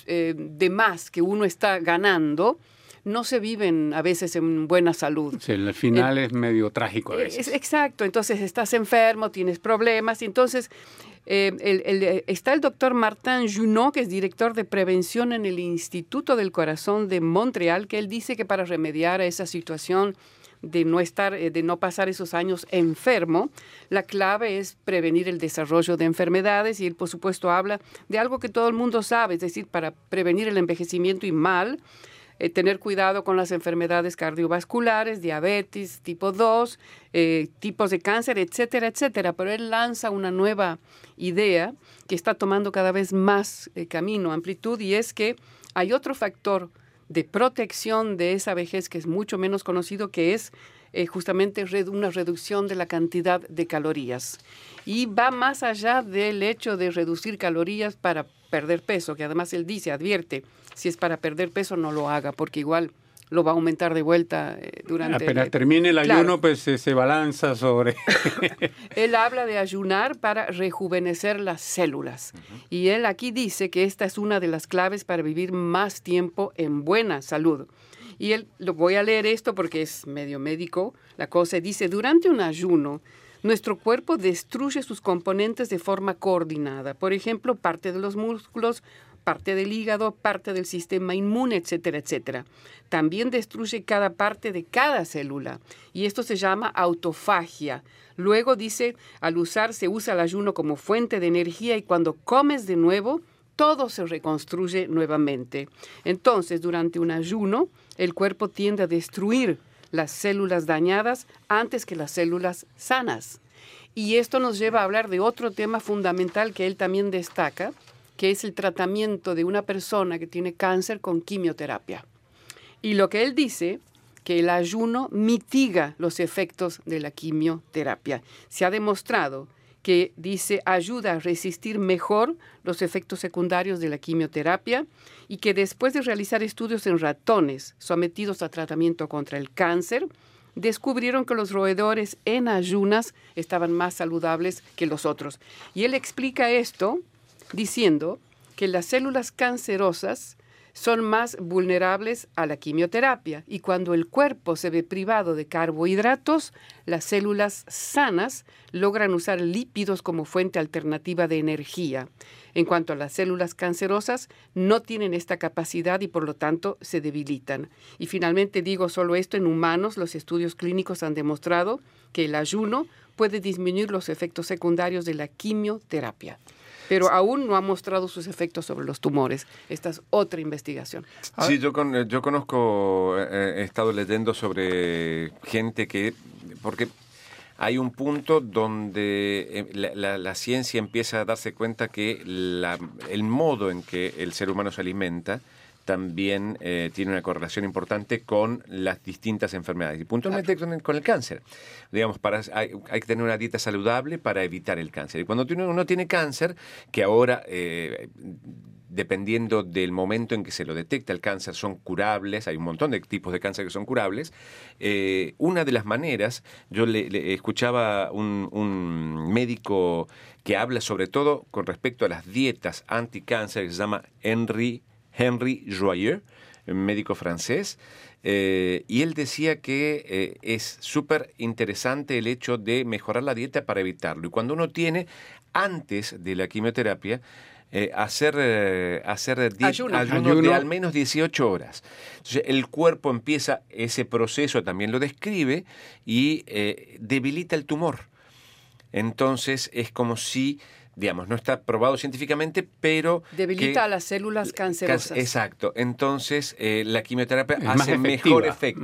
eh, de más que uno está ganando, no se viven a veces en buena salud.
Sí, el final es medio trágico a veces.
exacto, entonces estás enfermo, tienes problemas, y entonces eh, eh, está el doctor Martin Junot, que es director de prevención en el Instituto del Corazón de Montreal, que él dice que para remediar a esa situación de no estar, eh, de no pasar esos años enfermo, la clave es prevenir el desarrollo de enfermedades. Y él, por supuesto, habla de algo que todo el mundo sabe, es decir, para prevenir el envejecimiento y mal, eh, tener cuidado con las enfermedades cardiovasculares, diabetes tipo 2, eh, tipos de cáncer, etcétera, etcétera. Pero él lanza una nueva idea que está tomando cada vez más eh, camino, amplitud, y es que hay otro factor de protección de esa vejez que es mucho menos conocido, que es justamente una reducción de la cantidad de calorías. Y va más allá del hecho de reducir calorías para perder peso, que además él dice, advierte, si es para perder peso, no lo haga, porque igual lo va a aumentar de vuelta eh, durante...
Apenas termine el ayuno, pues se, balanza sobre... [LAUGHS]
él habla de ayunar para rejuvenecer las células. Y él aquí dice que esta es una de las claves para vivir más tiempo en buena salud. Y él, lo voy a leer esto porque es medio médico, la cosa dice, durante un ayuno, nuestro cuerpo destruye sus componentes de forma coordinada. Por ejemplo, parte de los músculos parte del hígado, parte del sistema inmune, etcétera, etcétera. También destruye cada parte de cada célula y esto se llama autofagia. Luego dice, al usar se usa el ayuno como fuente de energía y cuando comes de nuevo, todo se reconstruye nuevamente. Entonces, durante un ayuno, el cuerpo tiende a destruir las células dañadas antes que las células sanas. Y esto nos lleva a hablar de otro tema fundamental que él también destaca, que es el tratamiento de una persona que tiene cáncer con quimioterapia. Y lo que él dice, que el ayuno mitiga los efectos de la quimioterapia. Se ha demostrado que dice ayuda a resistir mejor los efectos secundarios de la quimioterapia y que después de realizar estudios en ratones sometidos a tratamiento contra el cáncer, descubrieron que los roedores en ayunas estaban más saludables que los otros. Y él explica esto diciendo que las células cancerosas son más vulnerables a la quimioterapia y cuando el cuerpo se ve privado de carbohidratos, las células sanas logran usar lípidos como fuente alternativa de energía. En cuanto a las células cancerosas, no tienen esta capacidad y por lo tanto se debilitan. Y finalmente digo solo esto, en humanos los estudios clínicos han demostrado que el ayuno puede disminuir los efectos secundarios de la quimioterapia pero aún no ha mostrado sus efectos sobre los tumores. Esta es otra investigación.
Sí, yo, con, yo conozco, eh, he estado leyendo sobre gente que, porque hay un punto donde eh, la, la, ciencia empieza a darse cuenta que la, el modo en que el ser humano se alimenta también eh, tiene una correlación importante con las distintas enfermedades y puntualmente con, el, cáncer. Digamos, para, hay, hay, que tener una dieta saludable para evitar el cáncer. Y cuando uno tiene cáncer, que ahora eh, dependiendo del momento en que se lo detecta el cáncer, son curables, hay un montón de tipos de cáncer que son curables. Eh, una de las maneras, yo le, escuchaba un, un, médico que habla sobre todo con respecto a las dietas anticáncer, que se llama Henry, Henry Joyeux, médico francés, eh, y él decía que eh, es súper interesante el hecho de mejorar la dieta para evitarlo. Y cuando uno tiene, antes de la quimioterapia, eh, hacer, eh, hacer ayuno. de al menos 18 horas. Entonces el cuerpo empieza ese proceso, también lo describe, y eh, debilita el tumor. Entonces es como si digamos, no está probado científicamente, pero...
Debilita a las células cancerosas.
Exacto. Entonces, la quimioterapia hace mejor efecto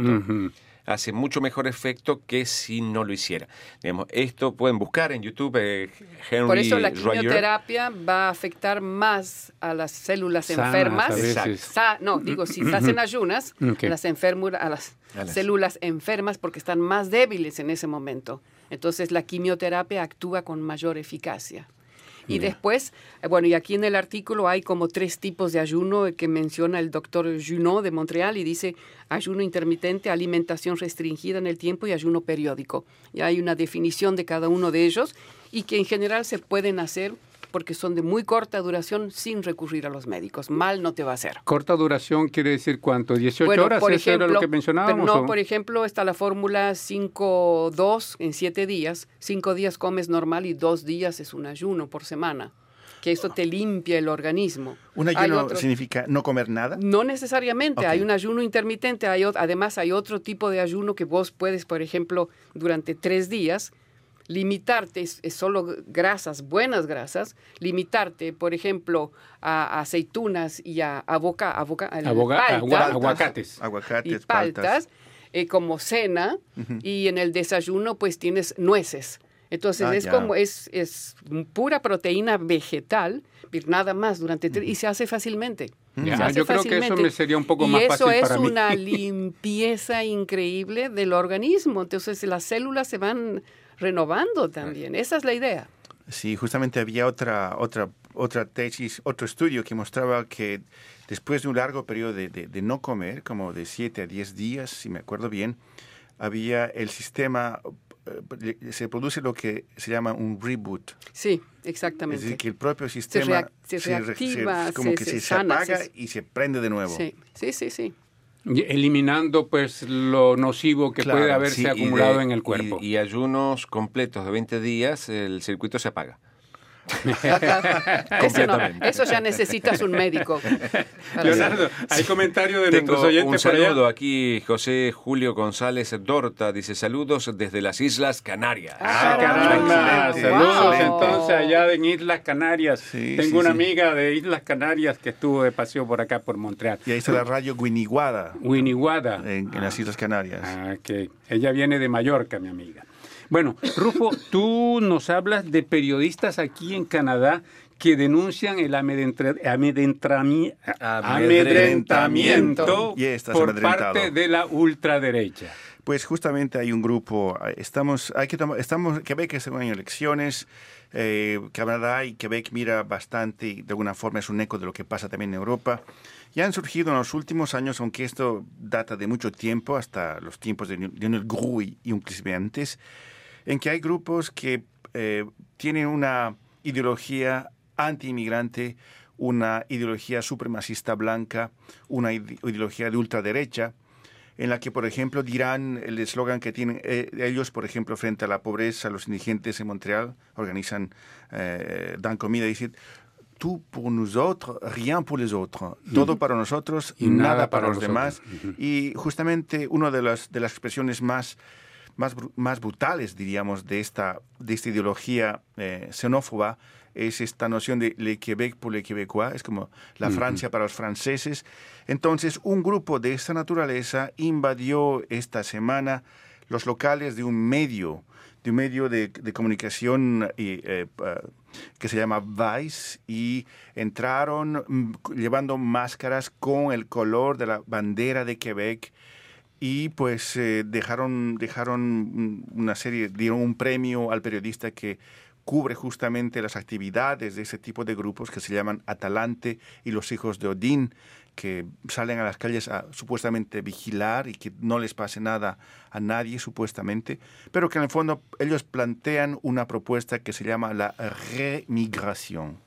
hace mucho mejor efecto que si no lo hiciera. Digamos, esto pueden buscar en YouTube eh, Henry
Por eso la quimioterapia va a afectar más a las células enfermas. no, digo, si estás en [CLEARS THROAT] ayunas, a, las a las células enfermas porque están más débiles en ese momento. Entonces la quimioterapia actúa con mayor eficacia. Y después, eh, bueno, y aquí en el artículo hay como tres tipos de ayuno que menciona el doctor Junot de Montreal y dice ayuno intermitente, alimentación restringida en el tiempo y ayuno periódico. Y hay una definición de cada uno de ellos y que en general se pueden hacer porque son de muy corta duración sin recurrir a los médicos. Mal no te va a hacer.
¿Corta duración quiere decir cuánto? ¿18 horas? Por ejemplo, era lo que mencionábamos?
no, por ejemplo, está la fórmula 5-2 en 7 días. 5 días comes normal y 2 días es un ayuno por semana que esto te limpia el organismo.
¿Un ayuno significa no comer nada?
No necesariamente, hay un ayuno intermitente, hay, además hay otro tipo de ayuno que vos puedes, por ejemplo, durante tres días limitarte, es, solo grasas, buenas grasas, limitarte, por ejemplo, a, aceitunas y a, boca, a
aguacates,
aguacates y paltas, eh, como cena, y en el desayuno pues tienes nueces. Entonces ah, es como, es, es pura proteína vegetal, nada más durante y se hace fácilmente.
yo creo que eso me sería un poco más
fácil
para
mí. eso es una [LAUGHS] limpieza increíble del organismo. Entonces las células se van renovando también. Esa es la idea.
Sí, justamente había otra, otra, otra tesis, otro estudio que mostraba que después de un largo periodo de, de, no comer, como de 7 a 10 días, si me acuerdo bien, había el sistema, eh, se produce lo que se llama un reboot.
Sí, exactamente.
Es decir, que el propio sistema
se, reactiva,
como que se, apaga y se prende de nuevo.
Sí, sí, sí. sí
eliminando pues lo nocivo que puede haberse acumulado en el cuerpo.
Y, y, ayunos completos de 20 días, el circuito se apaga. [LAUGHS]
eso, eso, ya necesitas un médico. [LAUGHS]
Leonardo, hay comentario de nuestros oyentes.
Un saludo aquí, José Julio González Dorta, dice saludos desde las Islas Canarias.
Ah, caramba, saludos entonces allá en Islas Canarias. Tengo una amiga de Islas Canarias que estuvo de paseo por acá, por Montreal.
Y ahí está la radio Guiniguada.
Guiniguada.
En, en las Islas Canarias.
Ah, que ella viene de Mallorca, mi amiga. Bueno, Rufo, tú nos hablas de periodistas aquí en Canadá que denuncian el amedrentamiento por parte de la ultraderecha.
Pues justamente hay un grupo, estamos, hay que estamos, Quebec es de elecciones, eh, Canadá y Quebec mira bastante, de alguna forma es un eco de lo que pasa también en Europa. Ya han surgido en los últimos años, aunque esto data de mucho tiempo, hasta los tiempos de Lionel Grouy y un antes, en que hay grupos que eh, tienen una ideología anti-inmigrante, una ideología supremacista blanca, una ideología de ultraderecha, en la que, por ejemplo, dirán el eslogan que tienen eh, ellos, por ejemplo, frente a la pobreza, los indigentes en Montreal, organizan, eh, dan comida y dicen, tú por nosotros, rien pour les autres, todo para nosotros y nada, para, los demás. Y justamente una de las, de las expresiones más más, más brutales, diríamos, de esta, de esta ideología eh, xenófoba es esta noción de le Québec pour les Québécois, es como la Francia para los franceses. Entonces, un grupo de esta naturaleza invadió esta semana los locales de un medio de un medio de, comunicación y, eh, que se llama Vice y entraron mm, llevando máscaras con el color de la bandera de Quebec y pues eh, dejaron, dejaron una serie, dieron un premio al periodista que cubre justamente las actividades de ese tipo de grupos que se llaman Atalante y los hijos de Odín, que salen a las calles a supuestamente vigilar y que no les pase nada a nadie supuestamente, pero que en el fondo ellos plantean una propuesta que se llama la remigración.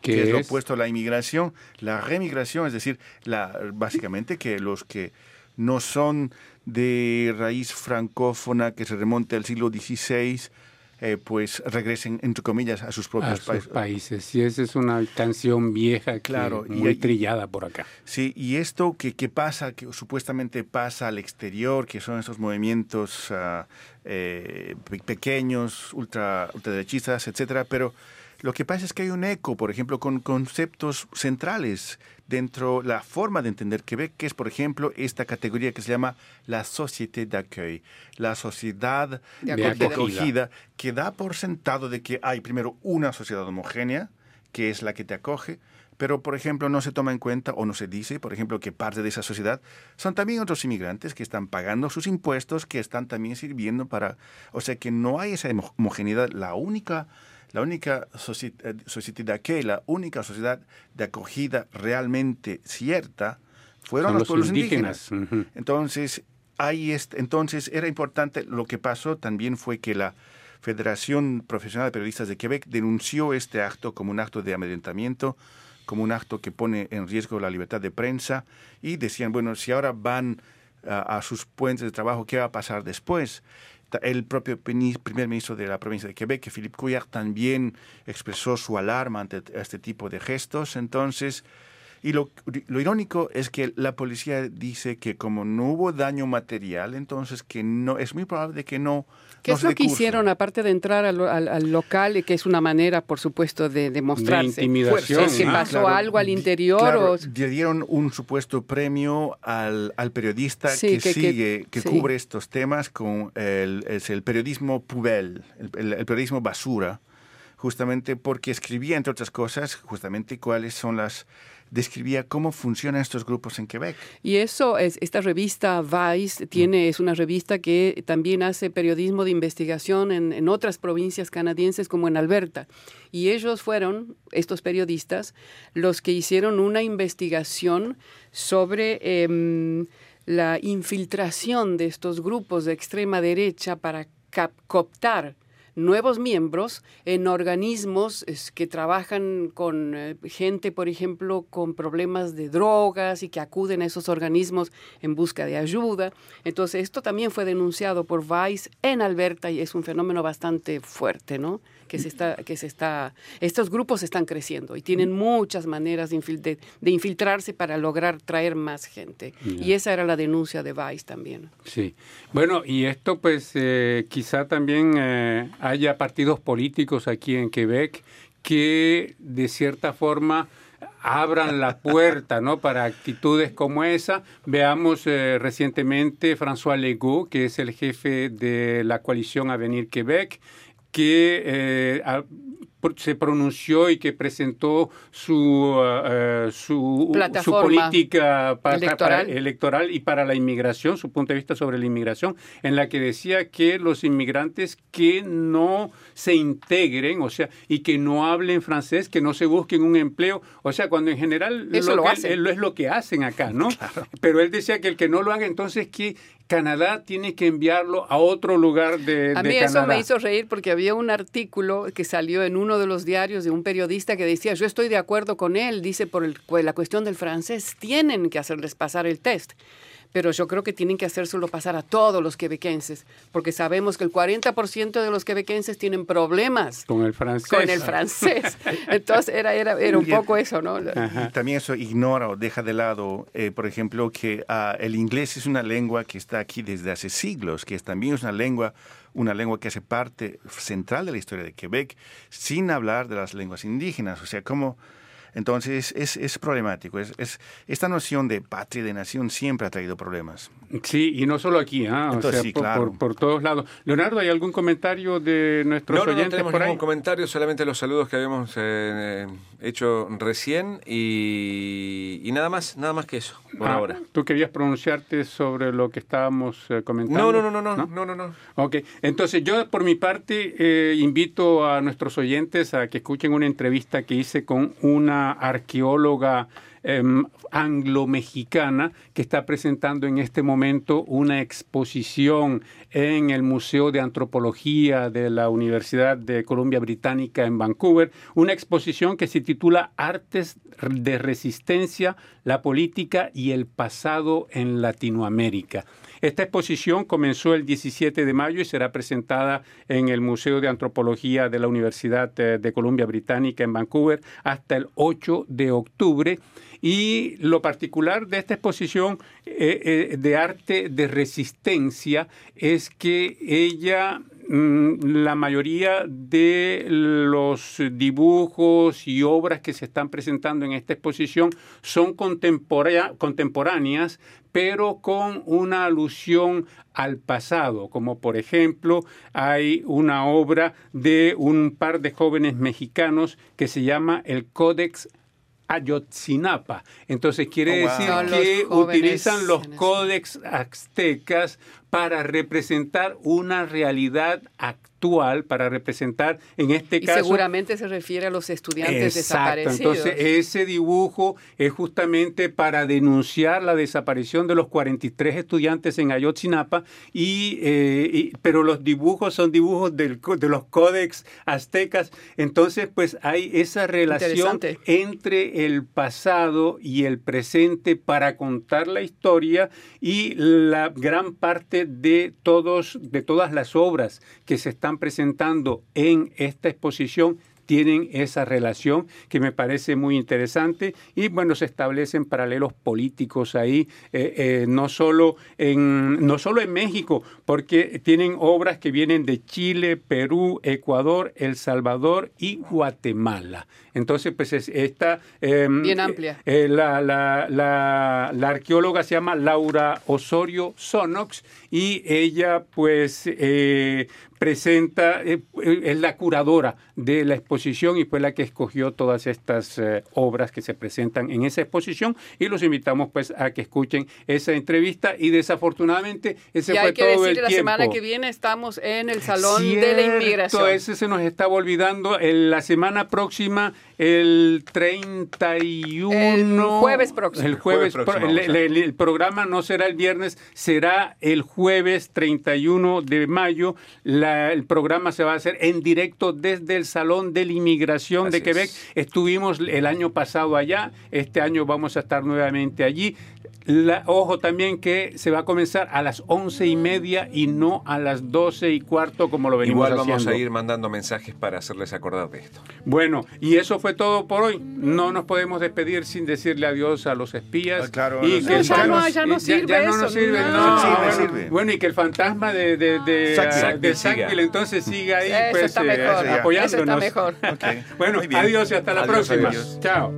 que es, lo opuesto a la inmigración. La remigración, es decir, la, básicamente que los que no son de raíz francófona que se remonte al siglo XVI, eh, pues regresen, entre comillas, a sus propios
países. Y esa es una canción vieja, claro, muy trillada por acá.
Sí, y esto que, que, pasa, que supuestamente pasa al exterior, que son esos movimientos ah, eh, pequeños, ultra, ultraderechistas, etcétera, pero lo que pasa es que hay un eco, por ejemplo, con conceptos centrales dentro la forma de entender Quebec, que es, por ejemplo, esta categoría que se llama la société d'accueil, la sociedad de acogida. que da por sentado de que hay primero una sociedad homogénea, que es la que te acoge, pero, por ejemplo, no se toma en cuenta o no se dice, por ejemplo, que parte de esa sociedad son también otros inmigrantes que están pagando sus impuestos, que están también sirviendo para... O sea, que no hay esa homogeneidad. La única la única sociedad que la única sociedad de acogida realmente cierta fueron los, pueblos indígenas. Entonces, ahí entonces era importante, lo que pasó también fue que la Federación Profesional de Periodistas de Quebec denunció este acto como un acto de amedrentamiento, como un acto que pone en riesgo la libertad de prensa y decían, bueno, si ahora van a sus puentes de trabajo, ¿qué va a pasar después? El propio primer ministro de la provincia de Quebec, Philippe Couillard, también expresó su alarma ante este tipo de gestos. Entonces, y lo, irónico es que la policía dice que como no hubo daño material, entonces que no es muy probable que no.
¿Qué es lo que hicieron aparte de entrar al, al, local, que es una manera, por supuesto, de demostrarse?
De intimidación.
¿Que pasó algo al interior? o...
Le dieron un supuesto premio al, al periodista que, sigue, que, cubre estos temas con el, es el periodismo pubel, el periodismo basura justamente porque escribía, entre otras cosas, justamente cuáles son las describía cómo funcionan estos grupos en Quebec.
Y eso, es, esta revista Vice tiene, es una revista que también hace periodismo de investigación en, en otras provincias canadienses como en Alberta. Y ellos fueron, estos periodistas, los que hicieron una investigación sobre... Em, la infiltración de estos grupos de extrema derecha para cooptar nuevos miembros en organismos que trabajan con eh, gente, por ejemplo, con problemas de drogas y que acuden a esos organismos en busca de ayuda. Entonces, esto también fue denunciado por Vice en Alberta y es un fenómeno bastante fuerte, ¿no? Que se está, que se está, estos grupos están creciendo y tienen muchas maneras de, infiltrarse para lograr traer más gente. Y esa era la denuncia de Vice también.
Sí. Bueno, y esto pues eh, quizá también eh, haya partidos políticos aquí en Quebec que de cierta forma abran la [LAUGHS] puerta ¿no? para actitudes como esa. Veamos eh, recientemente François Legault, que es el jefe de la coalición Avenir Quebec, que eh, se pronunció y que presentó su, uh, su, su, política electoral. y para la inmigración, su punto de vista sobre la inmigración, en la que decía que los inmigrantes que no se integren, o sea, y que no hablen francés, que no se busquen un empleo, o sea, cuando en general
Eso lo,
es lo que hacen acá, ¿no? Pero él decía que el que no lo haga, entonces que Canadá tiene que enviarlo a otro lugar de,
a
mí
eso me hizo reír porque había un artículo que salió en uno de los diarios de un periodista que decía, yo estoy de acuerdo con él, dice, por la cuestión del francés, tienen que hacerles pasar el test pero yo creo que tienen que hacérselo pasar a todos los quebequenses, porque sabemos que el 40% de los quebequenses tienen problemas
con el francés.
Con el francés. [LAUGHS] Entonces era, era, era un poco eso, ¿no?
También eso ignora o deja de lado, eh, por ejemplo, que ah, el inglés es una lengua que está aquí desde hace siglos, que también es una lengua una lengua que hace parte central de la historia de Quebec, sin hablar de las lenguas indígenas. O sea, como Entonces es, es problemático. Es, es, esta noción de patria y de nación siempre ha traído problemas.
Sí, y no solo aquí, ¿ah? o sea,
sí,
por,
claro.
por- por todos lados. Leonardo, ¿hay algún comentario de nuestros
No, no, no
oyentes
tenemos
por ahí?
ningún comentario, solamente los saludos que habíamos eh, hecho recién y, y nada más, nada más que eso, por
Ah,
ahora.
¿Tú querías pronunciarte sobre lo que estábamos eh, comentando?
No, no, no, no, no, no, no, no.
Ok, entonces yo por mi parte eh, invito a nuestros oyentes a que escuchen una entrevista que hice con una arqueóloga em, anglo-mexicana que está presentando en este momento una exposición en el Museo de Antropología de la Universidad de Columbia Británica en Vancouver, una exposición que se titula Artes de Resistencia, la Política y el Pasado en Latinoamérica. Esta exposición comenzó el 17 de mayo y será presentada en el Museo de Antropología de la Universidad eh, de Columbia Británica en Vancouver hasta el 8 de octubre. Y lo particular de esta exposición eh, eh, de arte de resistencia es que ella mm, la mayoría de los dibujos y obras que se están presentando en esta exposición son contemporáneas, pero con una alusión al pasado, como por ejemplo hay una obra de un par de jóvenes mexicanos que se llama el Códex Ayotzinapa. Entonces quiere
Oh, wow.
decir que utilizan los códex aztecas para representar una realidad actual, para representar en este
Y
caso
seguramente se refiere a los estudiantes
Exacto.
desaparecidos.
Entonces, ese dibujo es justamente para denunciar la desaparición de los 43 estudiantes en Ayotzinapa, y, eh, y- pero los dibujos son dibujos del de los códex aztecas. Entonces, pues hay esa relación entre el pasado y el presente para contar la historia y la gran parte de todos de todas las obras que se están presentando en esta exposición tienen esa relación que me parece muy interesante y bueno se establecen paralelos políticos ahí eh, eh, no solo en no solo en México porque tienen obras que vienen de Chile Perú Ecuador El Salvador y Guatemala entonces pues es esta eh,
Bien amplia.
eh, la, la, la, la arqueóloga se llama Laura Osorio Sonox y ella pues eh, presenta, eh, es la curadora de la exposición y fue la que escogió todas estas eh, obras que se presentan en esa exposición y los invitamos pues a que escuchen esa entrevista y desafortunadamente ese
y
fue
hay que
todo
decir,
el
la
tiempo.
semana que viene estamos en el Salón de la Inmigración.
Ese se nos estaba olvidando. La semana próxima, el 31.
El jueves próximo.
El jueves
El jueves próximo,
pro- el, el- el programa no será el viernes, será el jueves 31 de mayo. La- el programa se va a hacer en directo desde el Salón de la Inmigración de Quebec.
es.
Estuvimos el año pasado allá, este año vamos a estar nuevamente allí. La- ojo también que se va a comenzar a las once y media y no a las doce y cuarto como lo venimos
Igual vamos
haciendo.
a ir mandando mensajes para hacerles acordar de esto.
Bueno, y eso fue todo por hoy. No nos podemos despedir sin decirle adiós a los espías.
Ah, claro,
y
no,
que
ya no-
ya no sirve
ya no
eso,
nos sirve,
no.
no.
Sirve,
bueno,
sirve.
bueno, y que el fantasma de, de, de,
Sackville.
de
Sackville
Sackville
siga.
entonces siga ahí,
Eso
pues,
está
eh,
mejor.
ya.
apoyándonos.
Eso está mejor.
Bueno, adiós y hasta la
Adiós,
próxima.
adiós.
Chao.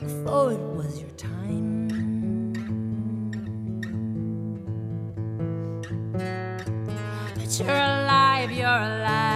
before it was your time. But you're alive, you're alive.